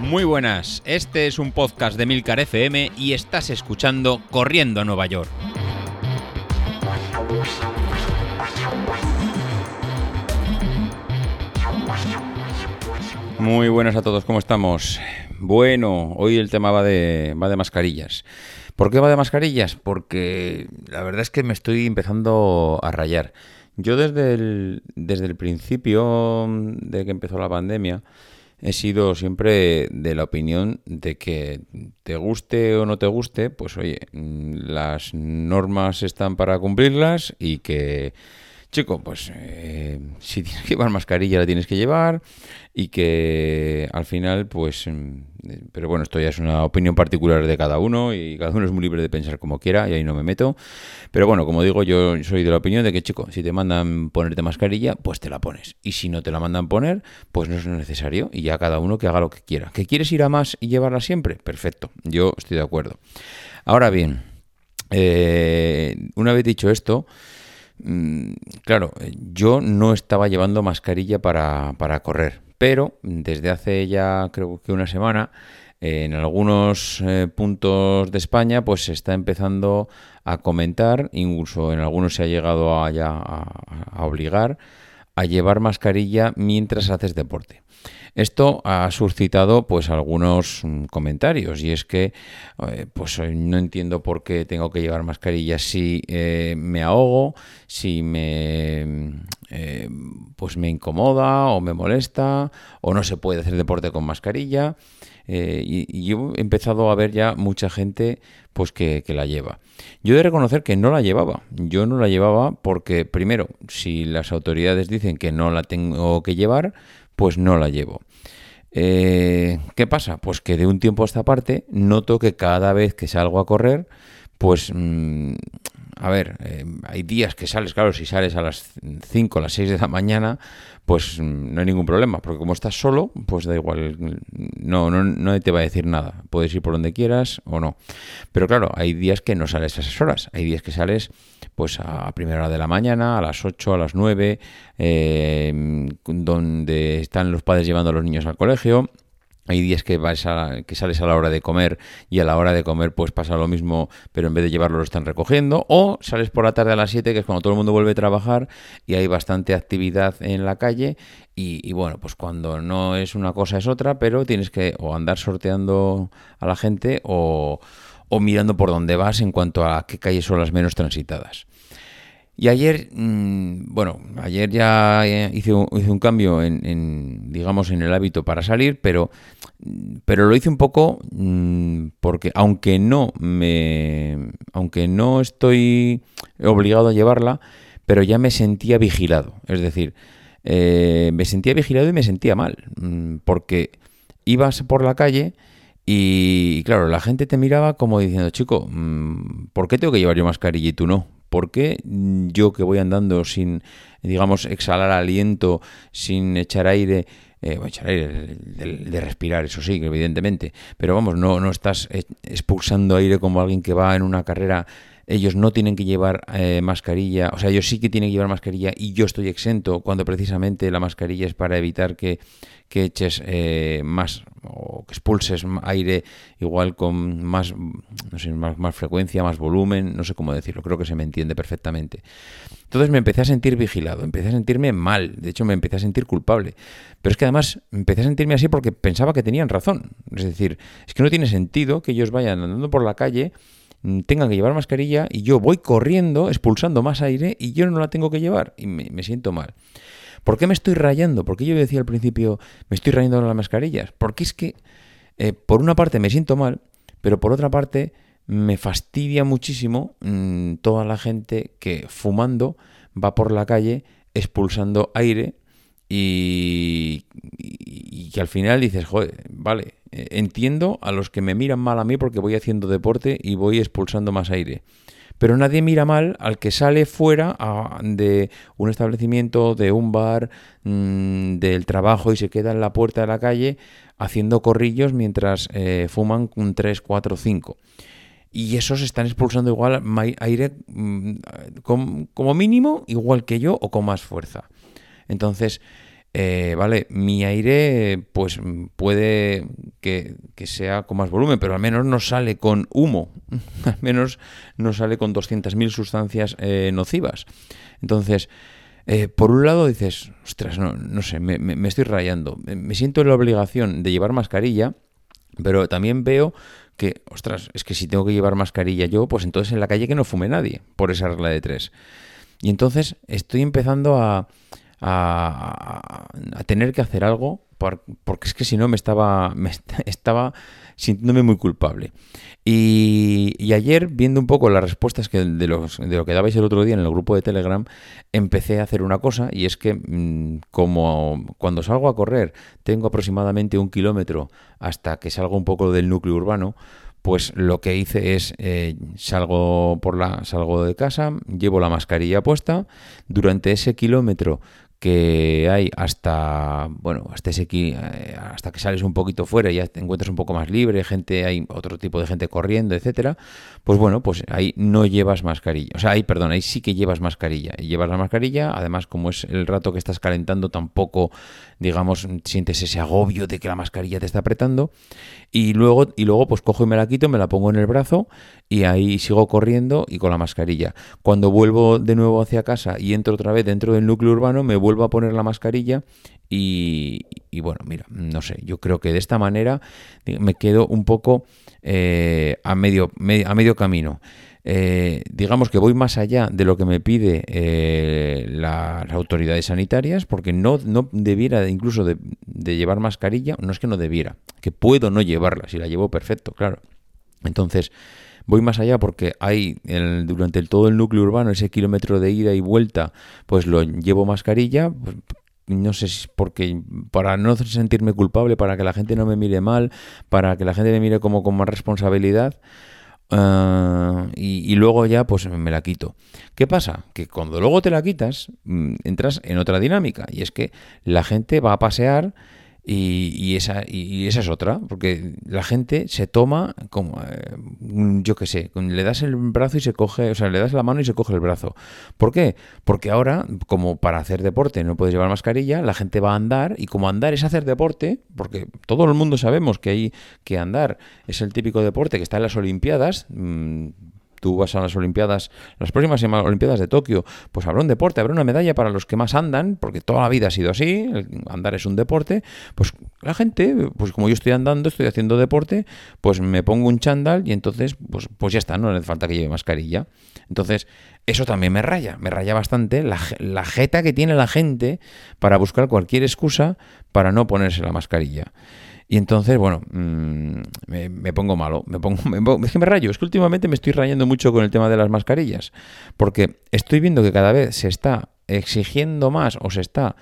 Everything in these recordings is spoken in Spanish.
Muy buenas, este es un podcast de Milcar FM y estás escuchando Corriendo a Nueva York. Muy buenas a todos, ¿cómo estamos? Bueno, hoy el tema va de, va de mascarillas. ¿Por qué va de mascarillas? Porque la verdad es que me estoy empezando a rayar. Yo desde el, desde el principio de que empezó la pandemia, he sido siempre de la opinión de que te guste o no te guste, pues oye, mm, las normas están para cumplirlas y que, chico, pues eh, si tienes que llevar mascarilla la tienes que llevar y que al final, pues, mm, pero bueno, esto ya es una opinión particular de cada uno y cada uno es muy libre de pensar como quiera y ahí no me meto. Pero bueno, como digo, yo soy de la opinión de que, chico, si te mandan ponerte mascarilla, pues te la pones. Y si no te la mandan poner, pues no es necesario y ya cada uno que haga lo que quiera. ¿Que quieres ir a más y llevarla siempre? Perfecto, yo estoy de acuerdo. Ahora bien, eh, una vez dicho esto, claro, yo no estaba llevando mascarilla para, para correr pero desde hace ya creo que una semana en algunos eh, puntos de España pues se está empezando a comentar, incluso en algunos se ha llegado a, a obligar a llevar mascarilla mientras haces deporte. Esto ha suscitado pues algunos mm, comentarios y es que eh, pues no entiendo por qué tengo que llevar mascarilla si eh, me ahogo, si me mm, eh, pues me incomoda o me molesta o no se puede hacer deporte con mascarilla. y, yo he empezado a ver ya mucha gente pues que, que, la lleva. Yo he de reconocer que no la llevaba. Yo no la llevaba porque, primero, si las autoridades dicen que no la tengo que llevar, pues no la llevo. Eh, ¿Qué pasa? Pues que de un tiempo a esta parte noto que cada vez que salgo a correr, pues, mm, a ver, eh, hay días que sales, claro, si sales a las 5 o las 6 de la mañana, pues mm, no hay ningún problema, porque como estás solo, pues da igual, no, no, no te va a decir nada, puedes ir por donde quieras o no. Pero claro, hay días que no sales a esas horas, hay días que sales pues a primera hora de la mañana, a las 8, a las 9, eh, donde están los padres llevando a los niños al colegio hay días que, a, que sales a la hora de comer y a la hora de comer pues pasa lo mismo, pero en vez de llevarlo lo están recogiendo. O sales por la tarde a las 7, que es cuando todo el mundo vuelve a trabajar y hay bastante actividad en la calle. Y, bueno, pues cuando no es una cosa es otra, pero tienes que o andar sorteando a la gente o, o mirando por dónde vas en cuanto a qué calles son las menos transitadas. Y ayer, mm, bueno, ayer ya eh, hice un, cambio en, digamos, en el hábito para salir, pero, pero lo hice un poco mm, porque aunque no me, aunque no estoy obligado a llevarla, pero ya me sentía vigilado. Es decir, eh, me sentía vigilado y me sentía mal, mm, porque ibas por la calle y, claro, la gente te miraba como diciendo, chico, ¿por qué tengo que llevar yo mascarilla y tú no? ¿Por qué yo que voy andando sin, digamos, exhalar aliento, sin echar aire, eh, echar aire de, respirar, eso sí, evidentemente, pero vamos, no, no estás expulsando aire como alguien que va en una carrera. Ellos no tienen que llevar eh, mascarilla, o sea, ellos sí que tienen que llevar mascarilla y yo estoy exento cuando precisamente la mascarilla es para evitar que, eches eh, más o que expulses aire igual con más, no sé, más, más frecuencia, más volumen, no sé cómo decirlo, creo que se me entiende perfectamente. Entonces me empecé a sentir vigilado, empecé a sentirme mal, de hecho me empecé a sentir culpable. Pero es que además empecé a sentirme así porque pensaba que tenían razón. Es decir, es que no tiene sentido que ellos vayan andando por la calle Mm, tengan que llevar mascarilla y yo voy corriendo, expulsando más aire y yo no la tengo que llevar y me, siento mal. ¿Por qué me estoy rayando? Porque yo decía al principio, me estoy rayando las mascarillas. Porque es que, eh, por una parte, me siento mal, pero por otra parte, me fastidia muchísimo mm, toda la gente que fumando va por la calle expulsando aire y, y, que al final dices, joder, vale, eh, entiendo a los que me miran mal a mí porque voy haciendo deporte y voy expulsando más aire. Pero nadie mira mal al que sale fuera de un establecimiento, de un bar, mm, del trabajo y se queda en la puerta de la calle haciendo corrillos mientras eh, fuman un 3, 4, 5. Y esos están expulsando igual aire mm, como mínimo igual que yo o con más fuerza. Entonces, eh, vale, mi aire pues puede que, sea con más volumen, pero al menos no sale con humo, al menos no sale con 200.000 sustancias eh, nocivas. Entonces, eh, por un lado dices, ostras, no, no sé, me, estoy rayando, me siento en la obligación de llevar mascarilla, pero también veo que, ostras, es que si tengo que llevar mascarilla yo, pues entonces en la calle que no fume nadie, por esa regla de tres. Y entonces estoy empezando a, a, tener que hacer algo porque es que si no me estaba, me estaba sintiéndome muy culpable. Y, ayer, viendo un poco las respuestas que de, los, de lo que dabais el otro día en el grupo de Telegram, empecé a hacer una cosa y es que mm, como cuando salgo a correr tengo aproximadamente un kilómetro hasta que salgo un poco del núcleo urbano, pues lo que hice es eh, salgo por la salgo de casa llevo la mascarilla puesta durante ese kilómetro que hay hasta bueno hasta ese eh, hasta que sales un poquito fuera y ya te encuentras un poco más libre gente hay otro tipo de gente corriendo etcétera pues bueno pues ahí no llevas mascarilla. O sea ahí perdón ahí sí que llevas mascarilla. Y llevas la mascarilla además como es el rato que estás calentando tampoco digamos sientes ese agobio de que la mascarilla te está apretando. Y luego y luego pues cojo y me la quito me la pongo en el brazo y ahí sigo corriendo y con la mascarilla. Cuando vuelvo de nuevo hacia casa y entro otra vez dentro del núcleo urbano me vuelvo a poner la mascarilla y, bueno, mira, no sé, yo creo que de esta manera me quedo un poco eh, a, medio, a medio camino. Eh, digamos que voy más allá de lo que me pide eh, las autoridades sanitarias, porque no, no debiera incluso de, de, llevar mascarilla, no es que no debiera, que puedo no llevarla, si la llevo perfecto, claro. Entonces, Voy más allá porque hay el, durante todo el núcleo urbano ese kilómetro de ida y vuelta, pues lo llevo mascarilla, pues, no sé si porque para no sentirme culpable, para que la gente no me mire mal, para que la gente me mire como con más responsabilidad. Ah, y, luego ya pues me la quito. ¿Qué pasa? Que cuando luego te la quitas, mm, entras en otra dinámica y es que la gente va a pasear y, esa, y esa es otra, porque la gente se toma como, eh, yo qué sé, le das el brazo y se coge, o sea, le das la mano y se coge el brazo. ¿Por qué? Porque ahora, como para hacer deporte no puedes llevar mascarilla, la gente va a andar y como andar es hacer deporte, porque todo el mundo sabemos que hay que andar es el típico deporte que está en las Olimpiadas, mm, tú vas a las Olimpiadas, las próximas Olimpiadas de Tokio, pues habrá un deporte, habrá una medalla para los que más andan, porque toda la vida ha sido así, andar es un deporte, pues la gente, pues como yo estoy andando, estoy haciendo deporte, pues me pongo un chándal y entonces, pues, pues ya está, no hace falta que lleve mascarilla. Entonces, eso también me raya, me raya bastante la, la jeta que tiene la gente para buscar cualquier excusa para no ponerse la mascarilla. Y entonces, bueno, mm, me, pongo malo, me pongo, me es que me rayo, es que últimamente me estoy rayando mucho con el tema de las mascarillas, porque estoy viendo que cada vez se está exigiendo más o se está...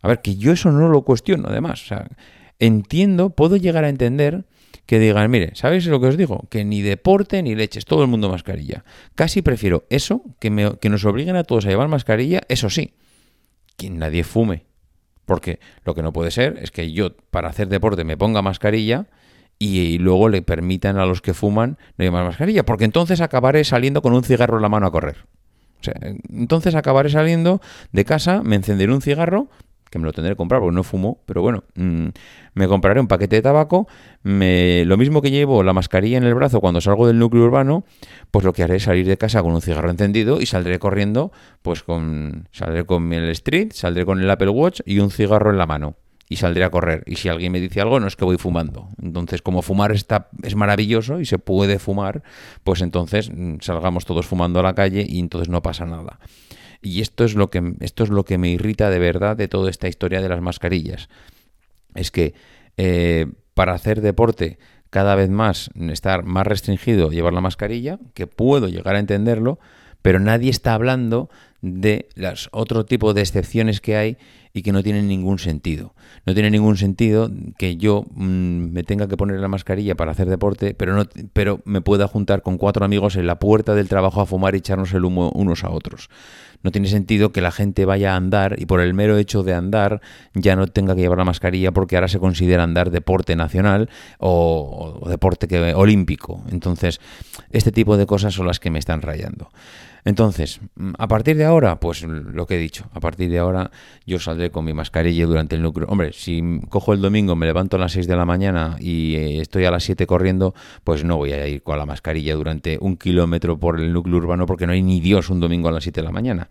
A ver, que yo eso no lo cuestiono, además, o sea, entiendo, puedo llegar a entender que digan, mire, ¿sabéis lo que os digo? Que ni deporte ni leches, todo el mundo mascarilla. Casi prefiero eso, que, me, que nos obliguen a todos a llevar mascarilla, eso sí, que nadie fume. Porque lo que no puede ser es que yo para hacer deporte me ponga mascarilla y, luego le permitan a los que fuman no llevar mascarilla, porque entonces acabaré saliendo con un cigarro en la mano a correr. O sea, entonces acabaré saliendo de casa, me encenderé un cigarro, que me lo tendré que comprar porque no fumo, pero bueno, mm, me compraré un paquete de tabaco, me, lo mismo que llevo la mascarilla en el brazo cuando salgo del núcleo urbano, pues lo que haré es salir de casa con un cigarro encendido y saldré corriendo, pues con, saldré con el street, saldré con el Apple Watch y un cigarro en la mano y saldré a correr. Y si alguien me dice algo, no es que voy fumando. Entonces, como fumar está, es maravilloso y se puede fumar, pues entonces mm, salgamos todos fumando a la calle y entonces no pasa nada. Y esto es lo que, esto es lo que me irrita de verdad de toda esta historia de las mascarillas. Es que eh, para hacer deporte cada vez más estar más restringido llevar la mascarilla, que puedo llegar a entenderlo, pero nadie está hablando de las otro tipo de excepciones que hay y que no tienen ningún sentido. No tiene ningún sentido que yo mm, me tenga que poner la mascarilla para hacer deporte, pero no pero me pueda juntar con cuatro amigos en la puerta del trabajo a fumar y echarnos el humo unos a otros. No tiene sentido que la gente vaya a andar y por el mero hecho de andar ya no tenga que llevar la mascarilla porque ahora se considera andar deporte nacional o, deporte olímpico. Entonces, este tipo de cosas son las que me están rayando. Entonces, mm, a partir de ahora, pues lo que he dicho, a partir de ahora yo saldré con mi mascarilla durante el núcleo. Hombre, si cojo el domingo, me levanto a las 6 de la mañana y eh, estoy a las 7 corriendo, pues no voy a ir con la mascarilla durante un kilómetro por el núcleo urbano porque no hay ni Dios un domingo a las 7 de la mañana.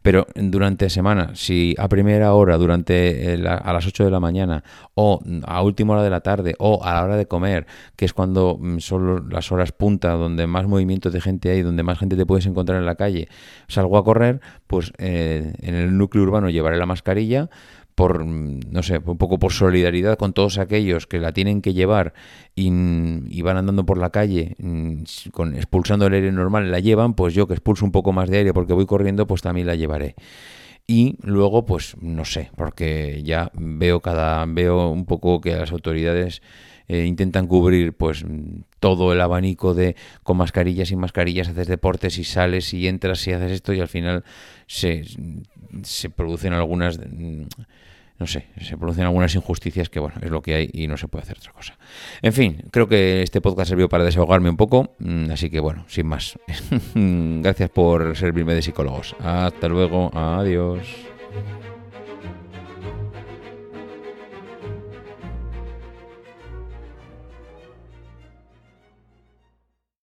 Pero durante semana, si a primera hora, durante a las 8 de la mañana o a última hora de la tarde o a la hora de comer, que es cuando mm, son las horas punta, donde más movimiento de gente hay, donde más gente te puedes encontrar en la calle, salgo a correr, pues eh, en el núcleo urbano llevaré la mascarilla por, no sé, un poco por solidaridad con todos aquellos que la tienen que llevar y, van andando por la calle con, expulsando el aire normal, la llevan, pues yo que expulso un poco más de aire porque voy corriendo, pues también la llevaré. Y luego, pues no sé, porque ya veo cada, veo un poco que las autoridades eh, intentan cubrir pues todo el abanico de con mascarillas y mascarillas, haces deportes y sales y entras y haces esto y al final se, se producen algunas no sé, se producen algunas injusticias que bueno, es lo que hay y no se puede hacer otra cosa. En fin, creo que este podcast sirvió para desahogarme un poco, mm, así que bueno, sin más. Gracias por servirme de psicólogos. Hasta luego, adiós.